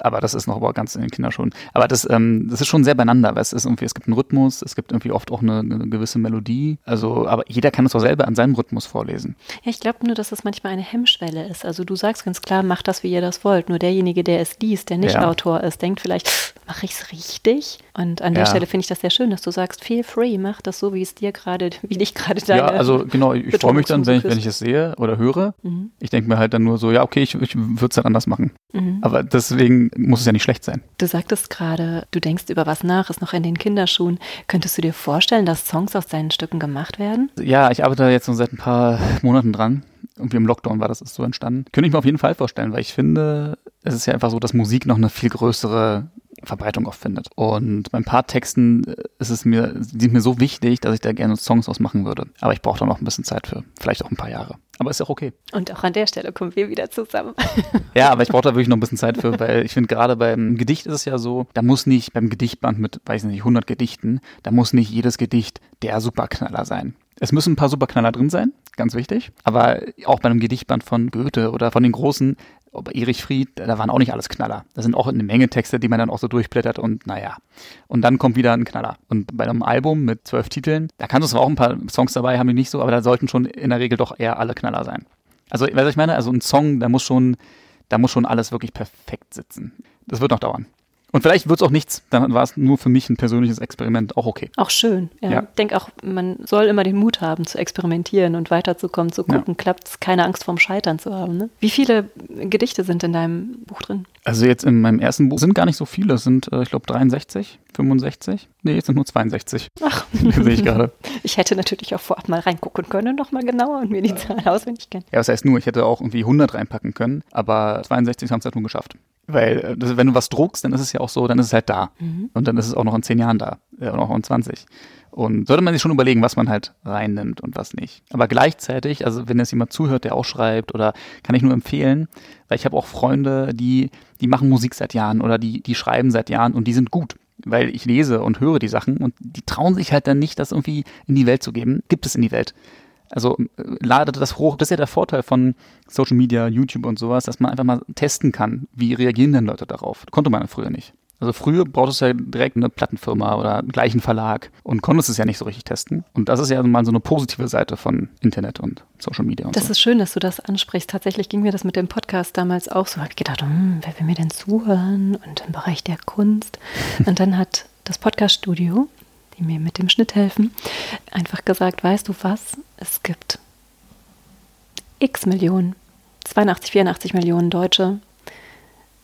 aber das ist noch aber ganz in den Kinderschuhen. Aber das, ähm, das ist schon sehr beieinander, weil es ist irgendwie, es gibt einen Rhythmus, es gibt irgendwie oft auch eine, eine gewisse Melodie. Also, aber jeder kann es auch selber an seinem Rhythmus vorlesen. Ja, ich glaube nur, dass es manchmal eine Hemmschwelle ist. Also du sagst ganz klar, macht das, wie ihr das wollt. Nur derjenige, der es liest, der nicht ja. Autor ist, denkt vielleicht, mache ich es richtig? Und an der ja. Stelle finde ich das sehr schön, dass du sagst, feel free, mach das so, wie es dir gerade, wie dich gerade deine Ja, also genau, ich freue mich dann, wenn ich, wenn ich es sehe oder höre. Mhm. Ich denke mir halt dann nur so, ja, okay, ich, ich würde es dann anders machen. Mhm. Aber deswegen muss es ja nicht schlecht sein. Du sagtest gerade, du denkst über was nach, ist noch in den Kinderschuhen. Könntest du dir vorstellen, dass Songs aus deinen Stücken gemacht werden? Ja, ich arbeite jetzt schon seit ein paar Monaten dran. Irgendwie im Lockdown war das ist so entstanden. Könnte ich mir auf jeden Fall vorstellen, weil ich finde, es ist ja einfach so, dass Musik noch eine viel größere Verbreitung auch findet. Und bei ein paar Texten äh, ist es mir, sind mir so wichtig, dass ich da gerne Songs ausmachen würde. Aber ich brauche da noch ein bisschen Zeit für. Vielleicht auch ein paar Jahre. Aber ist ja auch okay. Und auch an der Stelle kommen wir wieder zusammen. [LAUGHS] ja, aber ich brauche da wirklich noch ein bisschen Zeit für, weil ich finde gerade beim Gedicht ist es ja so, da muss nicht beim Gedichtband mit, weiß nicht, 100 Gedichten, da muss nicht jedes Gedicht der Superknaller sein. Es müssen ein paar Superknaller drin sein, ganz wichtig. Aber auch bei einem Gedichtband von Goethe oder von den Großen Aber Erich Fried, da waren auch nicht alles Knaller. Da sind auch eine Menge Texte, die man dann auch so durchblättert und naja. Und dann kommt wieder ein Knaller. Und bei einem Album mit zwölf Titeln, da kannst du zwar auch ein paar Songs dabei haben, die nicht so, aber da sollten schon in der Regel doch eher alle Knaller sein. Also, weißt du, ich meine, also ein Song, da muss schon, da muss schon alles wirklich perfekt sitzen. Das wird noch dauern. Und vielleicht wird es auch nichts, dann war es nur für mich ein persönliches Experiment, auch okay. Auch schön, ja. Ja. Ich denke auch, man soll immer den Mut haben, zu experimentieren und weiterzukommen, zu gucken, klappt es, keine Angst vorm Scheitern zu haben. Ne? Wie viele Gedichte sind in deinem Buch drin? Also jetzt in meinem ersten Buch sind gar nicht so viele, es sind, äh, ich glaube, 63, 65. Nee, jetzt sind nur 62. Ach, [LAUGHS] Sehe ich gerade. ich hätte natürlich auch vorab mal reingucken können, noch mal genauer und mir die Zahlen auswendig kennen. Ja, was heißt nur, ich hätte auch irgendwie 100 reinpacken können, aber 62 haben es halt nur geschafft. Weil, äh, das, wenn du was druckst, dann ist es ja auch so, dann ist es halt da. Und dann ist es auch noch in 10 Jahren da. Äh, und auch in 20. Und sollte man sich schon überlegen, was man halt reinnimmt und was nicht. Aber gleichzeitig, also wenn jetzt jemand zuhört, der auch schreibt, oder kann ich nur empfehlen, weil ich habe auch Freunde, die, die machen Musik seit Jahren oder die, die schreiben seit Jahren und die sind gut. Weil ich lese und höre die Sachen und die trauen sich halt dann nicht, das irgendwie in die Welt zu geben. Gibt es in die Welt. Also äh, ladet das hoch. Das ist ja der Vorteil von Social Media, YouTube und sowas, dass man einfach mal testen kann, wie reagieren denn Leute darauf. Konnte man früher nicht. Also früher brauchtest du ja direkt eine Plattenfirma oder einen gleichen Verlag und konntest es ja nicht so richtig testen. Und das ist ja mal so eine positive Seite von Internet und Social Media und Das so. ist schön, dass du das ansprichst. Tatsächlich ging mir das mit dem Podcast damals auch so. Habe ich gedacht, hm, wer will mir denn zuhören? Und im Bereich der Kunst. Und dann hat das Podcaststudio, die mir mit dem Schnitt helfen, einfach gesagt, weißt du was? Es gibt x Millionen, 82, 84 Millionen Deutsche.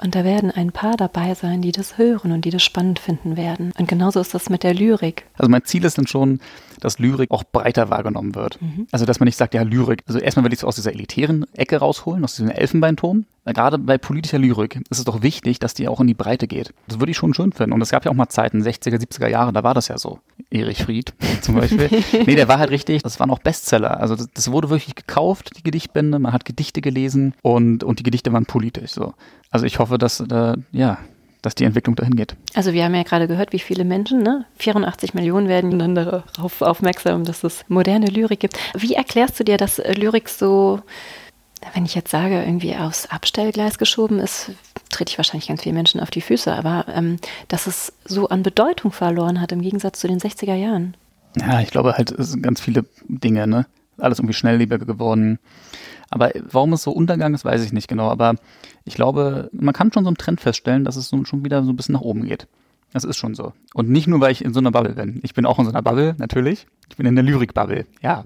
Und da werden ein paar dabei sein, die das hören und die das spannend finden werden. Und genauso ist das mit der Lyrik. Also mein Ziel ist dann schon, dass Lyrik auch breiter wahrgenommen wird. Also dass man nicht sagt, ja, Lyrik. Also erstmal will ich es aus dieser elitären Ecke rausholen, aus diesem Elfenbeinturm. Gerade bei politischer Lyrik ist es doch wichtig, dass die auch in die Breite geht. Das würde ich schon schön finden. Und es gab ja auch mal Zeiten, 60er, 70er Jahre, da war das ja so. Erich Fried [LAUGHS] zum Beispiel. nee, der war halt richtig, das waren auch Bestseller. Also das, das wurde wirklich gekauft, die Gedichtbände. Man hat Gedichte gelesen und, und die Gedichte waren politisch. So. Also ich hoffe, dass, äh, ja, dass die Entwicklung dahin geht. Also wir haben ja gerade gehört, wie viele Menschen, ne? 84 Millionen werden dann darauf aufmerksam, dass es moderne Lyrik gibt. Wie erklärst du dir, dass Lyrik so, wenn ich jetzt sage, irgendwie aufs Abstellgleis geschoben ist, trete ich wahrscheinlich ganz vielen Menschen auf die Füße, aber ähm, dass es so an Bedeutung verloren hat im Gegensatz zu den 60er Jahren. Ja, ich glaube halt, es sind ganz viele Dinge, ne? Alles irgendwie schnelllebiger geworden. Aber warum es so Untergang ist, weiß ich nicht genau. Aber ich glaube, man kann schon so einen Trend feststellen, dass es so, schon wieder so ein bisschen nach oben geht. Das ist schon so. Und nicht nur, weil ich in so einer Bubble bin. Ich bin auch in so einer Bubble, natürlich. Ich bin in der Lyrik-Bubble, ja.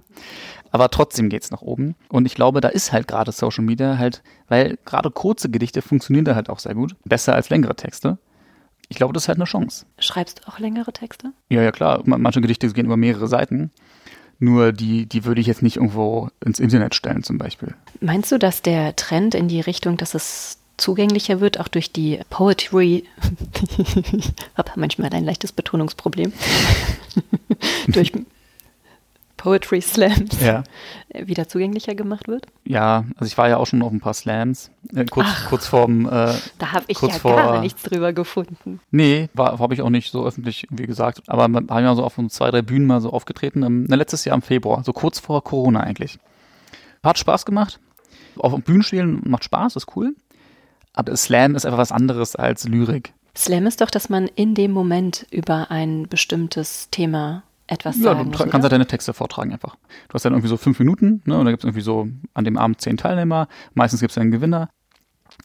Aber trotzdem geht's nach oben. Und ich glaube, da ist halt gerade Social Media halt, weil gerade kurze Gedichte funktionieren da halt auch sehr gut. Besser als längere Texte. Ich glaube, das ist halt eine Chance. Schreibst du auch längere Texte? Ja, ja, klar. Ma- Manche Gedichte gehen über mehrere Seiten. Nur die, die würde ich jetzt nicht irgendwo ins Internet stellen, zum Beispiel. Meinst du, dass der Trend in die Richtung, dass es zugänglicher wird, auch durch die Poetry, [LAUGHS] ich habe manchmal ein leichtes Betonungsproblem, [LAUGHS] durch Poetry Slams Ja. [LAUGHS] wieder zugänglicher gemacht wird? Ja, also ich war ja auch schon auf ein paar Slams. Äh, kurz, kurz vorm, äh, Da habe ich ja vor- gar nichts drüber gefunden. nee, habe ich auch nicht so öffentlich, wie gesagt. Aber wir haben ja so auf zwei, drei Bühnen mal so aufgetreten. Ähm, ne, letztes Jahr im Februar, so kurz vor Corona eigentlich. Hat Spaß gemacht. Auf Bühnen spielen macht Spaß, ist cool. Aber Slam ist einfach was anderes als Lyrik. Slam ist doch, dass man in dem Moment über ein bestimmtes Thema etwas Ja, sagen du muss. tra- kannst halt deine Texte vortragen einfach. Du hast dann irgendwie so fünf Minuten, ne? Und da gibt es irgendwie so an dem Abend zehn Teilnehmer. Meistens gibt es einen Gewinner.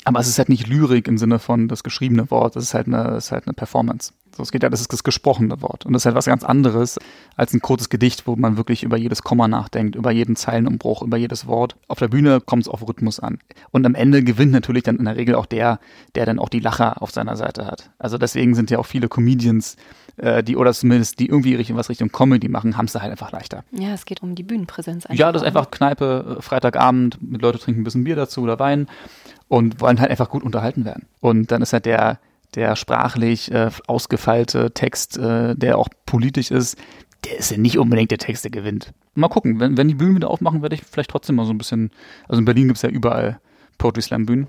Aber es ist halt nicht Lyrik im Sinne von das geschriebene Wort, das ist halt eine, das ist halt eine Performance. So, es geht ja, das ist das gesprochene Wort. Und das ist halt was ganz anderes als ein kurzes Gedicht, wo man wirklich über jedes Komma nachdenkt, über jeden Zeilenumbruch, über jedes Wort. Auf der Bühne kommt es auf Rhythmus an. Und am Ende gewinnt natürlich dann in der Regel auch der, der dann auch die Lacher auf seiner Seite hat. Also deswegen sind ja auch viele Comedians, äh, die oder zumindest die irgendwie was Richtung Comedy machen, haben es da halt einfach leichter. Ja, es geht um die Bühnenpräsenz. Ja, das ist einfach Kneipe, äh, Freitagabend, mit Leute trinken ein bisschen Bier dazu oder Wein und wollen halt einfach gut unterhalten werden. Und dann ist halt der, der sprachlich äh, ausgefeilte Text, äh, der auch politisch ist, der ist ja nicht unbedingt der Text, der gewinnt. Mal gucken, wenn, wenn die Bühnen wieder aufmachen, werde ich vielleicht trotzdem mal so ein bisschen, also in Berlin gibt es ja überall Poetry Slam Bühnen.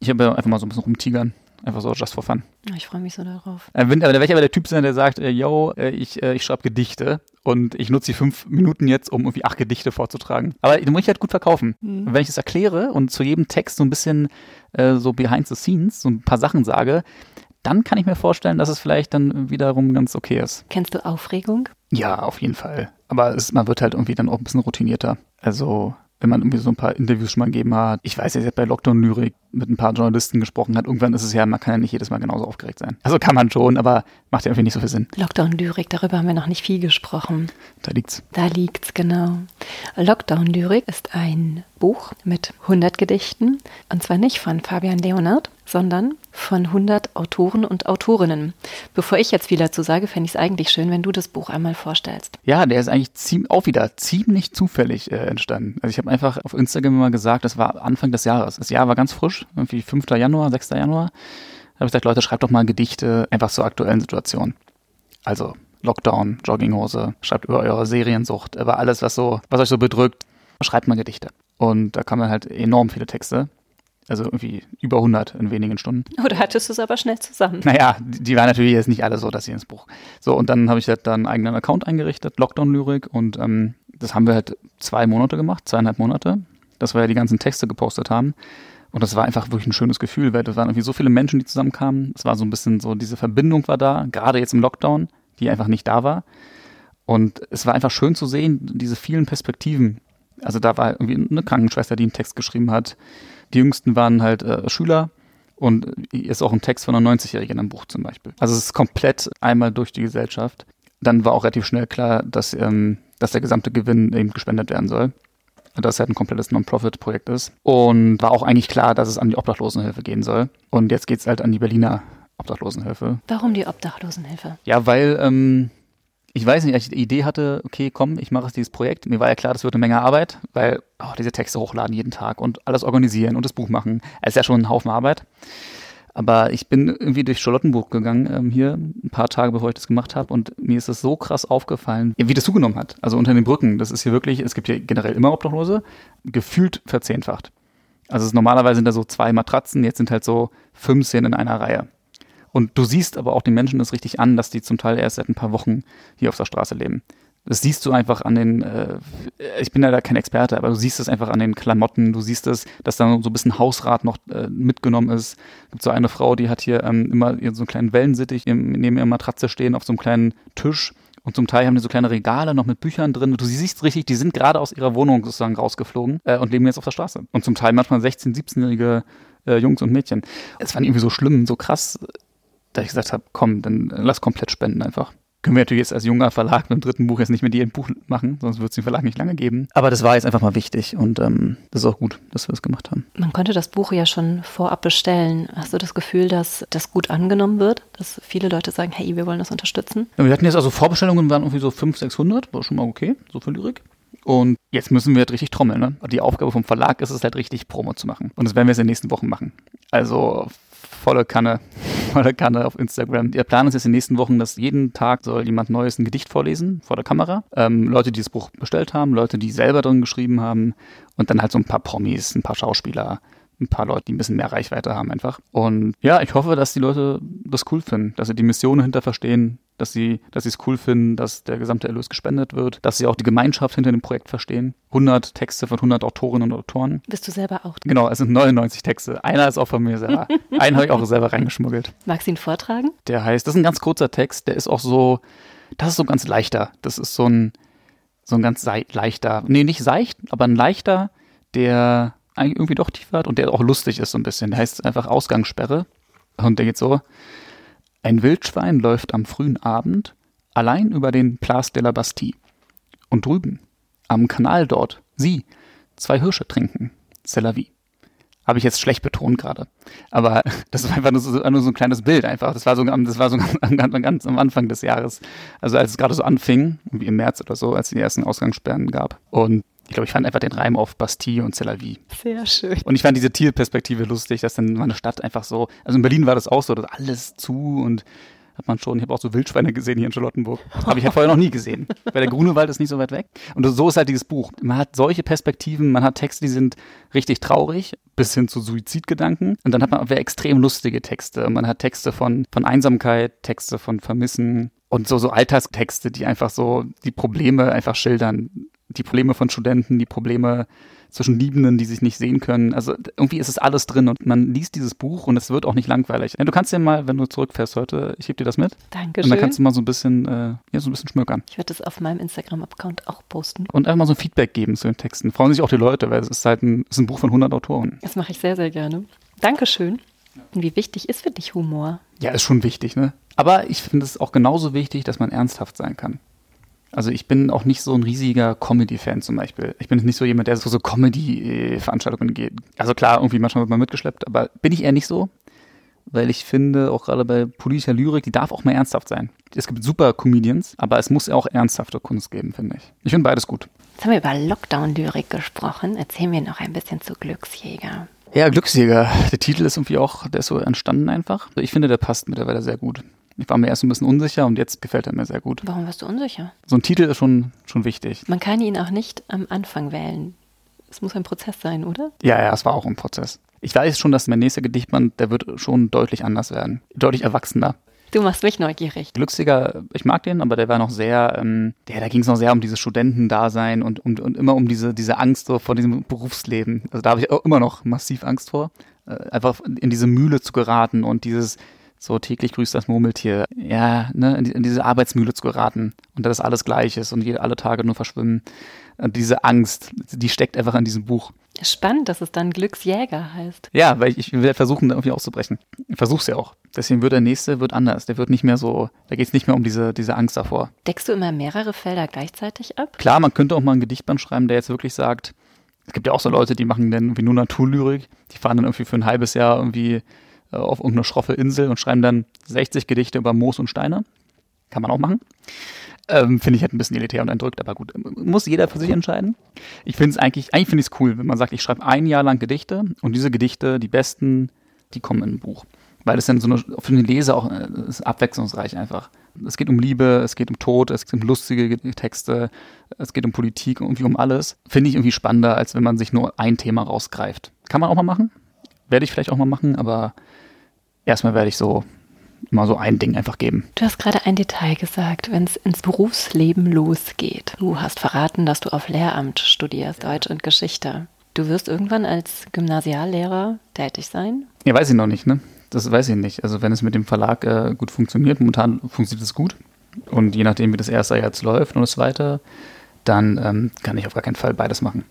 Ich habe ja einfach mal so ein bisschen rumtigern. Einfach so, just for fun. Ich freue mich so darauf. Äh, wenn, aber da werde ich aber der Typ sein, der sagt, äh, yo, äh, ich, ich schreibe Gedichte und ich nutze die fünf Minuten jetzt, um irgendwie acht Gedichte vorzutragen. Aber die muss ich halt gut verkaufen. Mhm. wenn ich es erkläre und zu jedem Text so ein bisschen so behind the scenes, so ein paar Sachen sage, dann kann ich mir vorstellen, dass es vielleicht dann wiederum ganz okay ist. Kennst du Aufregung? Ja, auf jeden Fall. Aber es, man wird halt irgendwie dann auch ein bisschen routinierter. Also wenn man irgendwie so ein paar Interviews schon mal gegeben hat. Ich weiß, jetzt bei Lockdown Lyrik mit ein paar Journalisten gesprochen hat. Irgendwann ist es ja, man kann ja nicht jedes Mal genauso aufgeregt sein. Also kann man schon, aber macht ja irgendwie nicht so viel Sinn. Lockdown Lyrik, darüber haben wir noch nicht viel gesprochen. Da liegt's. Da liegt's, genau. Lockdown Lyrik ist ein Buch mit 100 Gedichten. Und zwar nicht von Fabian Leonard, sondern von 100 Autoren und Autorinnen. Bevor ich jetzt viel dazu sage, fände ich es eigentlich schön, wenn du das Buch einmal vorstellst. Ja, der ist eigentlich ziemlich, auch wieder ziemlich zufällig äh, entstanden. Also ich habe einfach auf Instagram mal gesagt, das war Anfang des Jahres. Das Jahr war ganz frisch, irgendwie 5. Januar, 6. Januar. Da habe ich gesagt, Leute, schreibt doch mal Gedichte einfach zur aktuellen Situation. Also Lockdown, Jogginghose, schreibt über eure Seriensucht, über alles, was so, was euch so bedrückt, schreibt mal Gedichte. Und da kamen halt enorm viele Texte. Also irgendwie über 100 in wenigen Stunden. Oder hattest du es aber schnell zusammen? Naja, die, die waren natürlich jetzt nicht alle so, dass sie ins Buch. So, und dann habe ich halt dann einen eigenen Account eingerichtet, Lockdown-Lyrik. Und ähm, das haben wir halt zwei Monate gemacht, zweieinhalb Monate, dass wir ja die ganzen Texte gepostet haben. Und das war einfach wirklich ein schönes Gefühl, weil das waren irgendwie so viele Menschen, die zusammenkamen. Es war so ein bisschen so, diese Verbindung war da, gerade jetzt im Lockdown, die einfach nicht da war. Und es war einfach schön zu sehen, diese vielen Perspektiven. Also da war irgendwie eine Krankenschwester, die einen Text geschrieben hat die jüngsten waren halt äh, Schüler und ist auch ein Text von einer 90-Jährigen im Buch zum Beispiel. Also es ist komplett einmal durch die Gesellschaft. Dann war auch relativ schnell klar, dass, ähm, dass der gesamte Gewinn eben gespendet werden soll. Dass es halt ein komplettes Non-Profit-Projekt ist. Und war auch eigentlich klar, dass es an die Obdachlosenhilfe gehen soll. Und jetzt geht es halt an die Berliner Obdachlosenhilfe. Warum die Obdachlosenhilfe? Ja, weil ähm, ich weiß nicht, als ich die Idee hatte, okay, komm, ich mache jetzt dieses Projekt. Mir war ja klar, das wird eine Menge Arbeit, weil oh, diese Texte hochladen jeden Tag und alles organisieren und das Buch machen. Es ist ja schon ein Haufen Arbeit. Aber ich bin irgendwie durch Charlottenburg gegangen, ähm, hier ein paar Tage bevor ich das gemacht habe und mir ist es so krass aufgefallen, wie das zugenommen hat. Also unter den Brücken, das ist hier wirklich, es gibt hier generell immer Obdachlose, gefühlt verzehnfacht. Also normalerweise sind da so zwei Matratzen, jetzt sind halt so 15 in einer Reihe. Und du siehst aber auch den Menschen das richtig an, dass die zum Teil erst seit ein paar Wochen hier auf der Straße leben. Das siehst du einfach an den, äh, ich bin ja da kein Experte, aber du siehst es einfach an den Klamotten, du siehst es, dass da so ein bisschen Hausrat noch äh, mitgenommen ist. Es gibt so eine Frau, die hat hier ähm, immer so einen kleinen Wellensittich neben ihrer Matratze stehen auf so einem kleinen Tisch und zum Teil haben die so kleine Regale noch mit Büchern drin. Du siehst richtig, die sind gerade aus ihrer Wohnung sozusagen rausgeflogen äh, und leben jetzt auf der Straße. Und zum Teil manchmal 16-, 17-jährige äh, Jungs und Mädchen. Es fand irgendwie so schlimm, so krass da ich gesagt habe, komm, dann lass komplett spenden einfach. Können wir natürlich jetzt als junger Verlag mit dem dritten Buch jetzt nicht mit dir ein Buch machen, sonst wird es den Verlag nicht lange geben. Aber das war jetzt einfach mal wichtig und ähm, das ist auch gut, dass wir das gemacht haben. Man konnte das Buch ja schon vorab bestellen. Hast du das Gefühl, dass das gut angenommen wird? Dass viele Leute sagen, hey, wir wollen das unterstützen? Ja, wir hatten jetzt also Vorbestellungen, waren irgendwie so 500, 600, war schon mal okay, so für Lyrik. Und jetzt müssen wir halt richtig trommeln. Ne? Die Aufgabe vom Verlag ist es halt richtig Promo zu machen. Und das werden wir jetzt in den nächsten Wochen machen. Also volle Kanne, volle Kanne auf Instagram. Der Plan ist jetzt in den nächsten Wochen, dass jeden Tag soll jemand Neues ein Gedicht vorlesen vor der Kamera. Ähm, Leute, die das Buch bestellt haben, Leute, die selber drin geschrieben haben und dann halt so ein paar Promis, ein paar Schauspieler, ein paar Leute, die ein bisschen mehr Reichweite haben einfach. Und ja, ich hoffe, dass die Leute das cool finden, dass sie die Mission dahinter verstehen, dass sie, dass sie es cool finden, dass der gesamte Erlös gespendet wird, dass sie auch die Gemeinschaft hinter dem Projekt verstehen. 100 Texte von 100 Autorinnen und Autoren. Bist du selber auch? Genau, es sind 99 Texte. Einer ist auch von mir selber. [LAUGHS] Einen habe ich auch selber reingeschmuggelt. Magst du ihn vortragen? Der heißt, das ist ein ganz kurzer Text, der ist auch so, das ist so ganz leichter. Das ist so ein, so ein ganz leichter, nee, nicht seicht, aber ein leichter, der eigentlich irgendwie doch tief hat und der auch lustig ist so ein bisschen. Der heißt einfach Ausgangssperre. Und der geht so, ein Wildschwein läuft am frühen Abend allein über den Place de la Bastille. Und drüben, am Kanal dort, sie, zwei Hirsche trinken. C'est la vie. Habe ich jetzt schlecht betont gerade. Aber [LAUGHS] das war einfach nur so, nur so, ein kleines Bild einfach. Das war so, das war so [LAUGHS] ganz am Anfang des Jahres. Also als es gerade so anfing, wie im März oder so, als es die ersten Ausgangssperren gab. Und ich glaube, ich fand einfach den Reim auf Bastille und Celavi. Sehr schön. Und ich fand diese Tierperspektive lustig, dass dann meine Stadt einfach so, also in Berlin war das auch so, dass alles zu und hat man schon, ich habe auch so Wildschweine gesehen hier in Charlottenburg. Habe ich ja vorher noch nie gesehen. Weil der Grunewald ist nicht so weit weg. Und so ist halt dieses Buch. Man hat solche Perspektiven, man hat Texte, die sind richtig traurig, bis hin zu Suizidgedanken. Und dann hat man auch extrem lustige Texte. Man hat Texte von, von Einsamkeit, Texte von Vermissen und so, so Alltagstexte, die einfach so die Probleme einfach schildern. Die Probleme von Studenten, die Probleme zwischen Liebenden, die sich nicht sehen können. Also irgendwie ist es alles drin und man liest dieses Buch und es wird auch nicht langweilig. Ja, du kannst dir mal, wenn du zurückfährst heute, ich heb dir das mit. Dankeschön. Und dann kannst du mal so ein bisschen, äh, ja, so ein bisschen schmökern. Ich werde das auf meinem Instagram-Account auch posten. Und einfach mal so ein Feedback geben zu den Texten. Freuen sich auch die Leute, weil es ist halt ein, ist ein Buch von 100 Autoren. Das mache ich sehr, sehr gerne. Dankeschön. Und wie wichtig ist für dich Humor? Ja, ist schon wichtig, ne? Aber ich finde es auch genauso wichtig, dass man ernsthaft sein kann. Also ich bin auch nicht so ein riesiger Comedy-Fan zum Beispiel. Ich bin nicht so jemand, der so, so Comedy-Veranstaltungen geht. Also klar, irgendwie manchmal wird man mitgeschleppt, aber bin ich eher nicht so, weil ich finde, auch gerade bei politischer Lyrik, die darf auch mal ernsthaft sein. Es gibt super Comedians, aber es muss auch ernsthafte Kunst geben, finde ich. Ich finde beides gut. Jetzt haben wir über Lockdown-Lyrik gesprochen. Erzählen wir noch ein bisschen zu Glücksjäger. Ja, Glücksjäger. Der Titel ist irgendwie auch, der ist so entstanden einfach. Ich finde, der passt mittlerweile sehr gut. Ich war mir erst ein bisschen unsicher und jetzt gefällt er mir sehr gut. Warum warst du unsicher? So ein Titel ist schon, schon wichtig. Man kann ihn auch nicht am Anfang wählen. Es muss ein Prozess sein, oder? Ja, ja, es war auch ein Prozess. Ich weiß schon, dass mein nächster Gedichtband, der wird schon deutlich anders werden. Deutlich erwachsener. Du machst mich neugierig. Glücksjäger, ich mag den, aber der war noch sehr, ähm, der, da ging es noch sehr um dieses Studentendasein und, und, und immer um diese, diese Angst so vor diesem Berufsleben. Also da habe ich auch immer noch massiv Angst vor, äh, einfach in diese Mühle zu geraten und dieses, so täglich grüßt das Murmeltier, ja, ne, in, die, in diese Arbeitsmühle zu geraten und dass alles gleich ist und jede, alle Tage nur verschwimmen. Und diese Angst, die steckt einfach in diesem Buch. Spannend, dass es dann Glücksjäger heißt. Ja, weil ich, ich will versuchen, irgendwie auszubrechen. Ich versuch's ja auch. Deswegen wird der nächste wird anders. Der wird nicht mehr so, da geht's nicht mehr um diese, diese Angst davor. Deckst du immer mehrere Felder gleichzeitig ab? Klar, man könnte auch mal ein Gedichtband schreiben, der jetzt wirklich sagt, es gibt ja auch so Leute, die machen dann irgendwie nur Naturlyrik, die fahren dann irgendwie für ein halbes Jahr irgendwie äh, auf irgendeine schroffe Insel und schreiben dann 60 Gedichte über Moos und Steine. Kann man auch machen. Ähm, finde ich halt ein bisschen elitär und entrückt, aber gut, muss jeder für sich entscheiden. Ich finde es eigentlich, eigentlich finde ich es cool, wenn man sagt, ich schreibe ein Jahr lang Gedichte und diese Gedichte, die besten, die kommen in ein Buch. Weil es dann so eine, für den Leser auch äh, ist abwechslungsreich einfach. Es geht um Liebe, es geht um Tod, es geht um lustige Texte, es geht um Politik, irgendwie um alles. Finde ich irgendwie spannender, als wenn man sich nur ein Thema rausgreift. Kann man auch mal machen. Werde ich vielleicht auch mal machen, aber erstmal werde ich so mal so ein Ding einfach geben. Du hast gerade ein Detail gesagt, wenn es ins Berufsleben losgeht. Du hast verraten, dass du auf Lehramt studierst, Deutsch und Geschichte. Du wirst irgendwann als Gymnasiallehrer tätig sein? Ja, weiß ich noch nicht, ne? Das weiß ich nicht. Also wenn es mit dem Verlag äh, gut funktioniert, momentan funktioniert es gut. Und je nachdem, wie das erste Jahr jetzt läuft und es weiter, dann ähm, kann ich auf gar keinen Fall beides machen.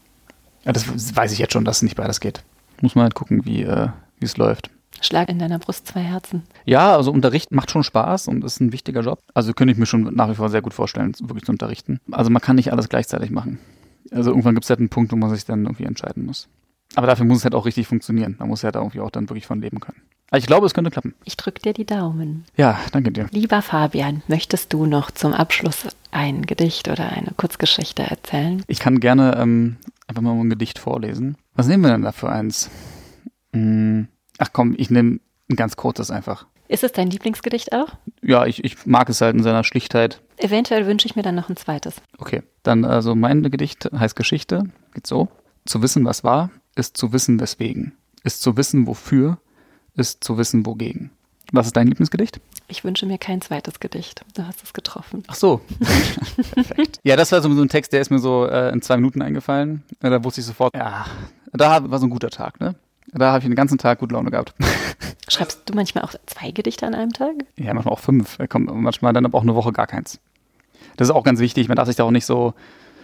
Ja, das weiß ich jetzt schon, dass es nicht beides geht. Muss man halt gucken, wie äh, es läuft. Schlag in deiner Brust zwei Herzen. Ja, also Unterricht macht schon Spaß und ist ein wichtiger Job. Also könnte ich mir schon nach wie vor sehr gut vorstellen, wirklich zu unterrichten. Also man kann nicht alles gleichzeitig machen. Also irgendwann gibt es halt einen Punkt, wo man sich dann irgendwie entscheiden muss. Aber dafür muss es halt auch richtig funktionieren. Man muss ja da irgendwie auch dann wirklich von leben können. Aber ich glaube, es könnte klappen. Ich drücke dir die Daumen. Ja, danke dir. Lieber Fabian, möchtest du noch zum Abschluss ein Gedicht oder eine Kurzgeschichte erzählen? Ich kann gerne ähm, einfach mal ein Gedicht vorlesen. Was nehmen wir denn da für eins? Hm. Ach komm, ich nehme ein ganz kurzes einfach. Ist es dein Lieblingsgedicht auch? Ja, ich, ich mag es halt in seiner Schlichtheit. Eventuell wünsche ich mir dann noch ein zweites. Okay, dann also mein Gedicht heißt Geschichte, geht so. Zu wissen, was war, ist zu wissen, weswegen. Ist zu wissen, wofür, ist zu wissen, wogegen. Was ist dein Lieblingsgedicht? Ich wünsche mir kein zweites Gedicht. Du hast es getroffen. Ach so. [LAUGHS] Perfekt. Ja, das war so ein Text, der ist mir so äh, in zwei Minuten eingefallen. Da wusste ich sofort, ja, da war so ein guter Tag, ne? Da habe ich den ganzen Tag gute Laune gehabt. [LAUGHS] Schreibst du manchmal auch zwei Gedichte an einem Tag? Ja, manchmal auch fünf. Manchmal dann aber auch eine Woche gar keins. Das ist auch ganz wichtig. Man darf sich da auch nicht so,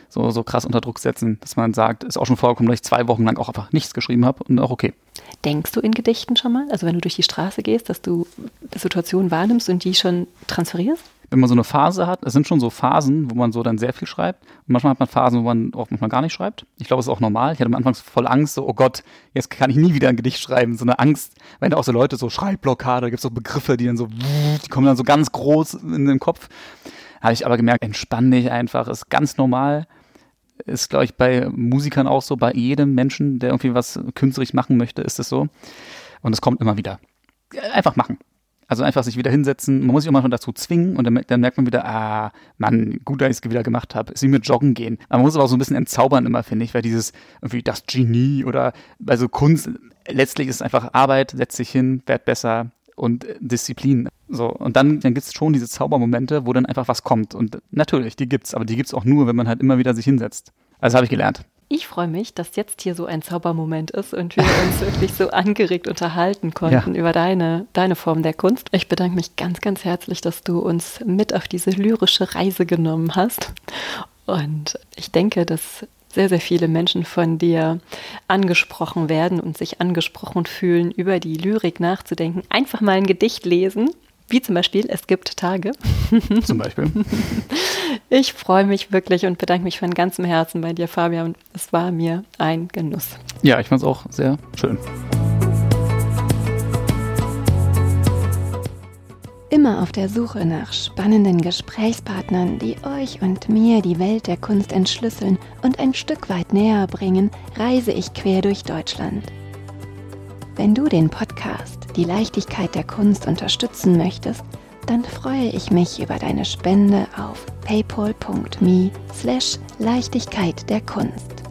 so, so krass unter Druck setzen, dass man sagt, ist auch schon vorgekommen, dass ich zwei Wochen lang auch einfach nichts geschrieben habe und auch okay. Denkst du in Gedichten schon mal? Also wenn du durch die Straße gehst, dass du Situationen wahrnimmst und die schon transferierst? Wenn man so eine Phase hat, es sind schon so Phasen, wo man so dann sehr viel schreibt. Und manchmal hat man Phasen, wo man auch manchmal gar nicht schreibt. Ich glaube, es ist auch normal. Ich hatte am Anfang voll Angst, so, oh Gott, jetzt kann ich nie wieder ein Gedicht schreiben. So eine Angst, wenn da auch so Leute so Schreibblockade, da gibt es so Begriffe, die dann so, die kommen dann so ganz groß in den Kopf. Habe ich aber gemerkt, entspann dich einfach, ist ganz normal. Ist, glaube ich, bei Musikern auch so, bei jedem Menschen, der irgendwie was künstlerisch machen möchte, ist es so. Und es kommt immer wieder. Einfach machen. Also einfach sich wieder hinsetzen. Man muss sich auch manchmal dazu zwingen und dann, dann merkt man wieder, ah, Mann, gut, dass ich es wieder gemacht habe. Ist wie mit Joggen gehen. Man muss aber auch so ein bisschen entzaubern immer, finde ich, weil dieses irgendwie das Genie oder also Kunst, letztlich ist es einfach Arbeit, setz dich hin, werd besser und Disziplin. So, und dann, dann gibt es schon diese Zaubermomente, wo dann einfach was kommt. Und natürlich, die gibt's, aber die gibt es auch nur, wenn man halt immer wieder sich hinsetzt. Also habe ich gelernt. Ich freue mich, dass jetzt hier so ein Zaubermoment ist und wir uns [LAUGHS] wirklich so angeregt unterhalten konnten ja. über deine, deine Form der Kunst. Ich bedanke mich ganz, ganz herzlich, dass du uns mit auf diese lyrische Reise genommen hast. Und ich denke, dass sehr, sehr viele Menschen von dir angesprochen werden und sich angesprochen fühlen, über die Lyrik nachzudenken. Einfach mal ein Gedicht lesen wie zum Beispiel, es gibt Tage. [LAUGHS] Zum Beispiel. [LAUGHS] Ich freue mich wirklich und bedanke mich von ganzem Herzen bei dir, Fabian. Es war mir ein Genuss. Ja, ich fand es auch sehr schön. Immer auf der Suche nach spannenden Gesprächspartnern, die euch und mir die Welt der Kunst entschlüsseln und ein Stück weit näher bringen, reise ich quer durch Deutschland. Wenn du den Podcast Die Leichtigkeit der Kunst unterstützen möchtest, dann freue ich mich über deine Spende auf paypal.me slash Leichtigkeit der Kunst.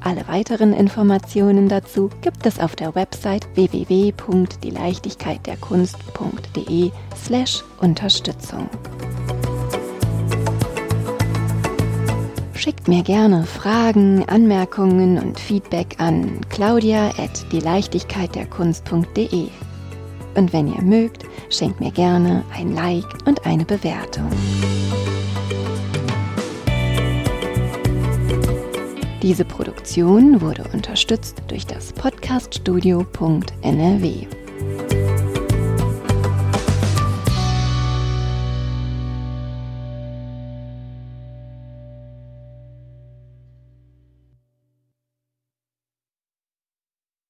Alle weiteren Informationen dazu gibt es auf der Website www.dieleichtigkeitderkunst.de slash Unterstützung. Schickt mir gerne Fragen, Anmerkungen und Feedback an claudia at dieleichtigkeitderkunst.de. Und wenn ihr mögt, schenkt mir gerne ein Like und eine Bewertung. Diese Produktion wurde unterstützt durch das Podcaststudio.nrw.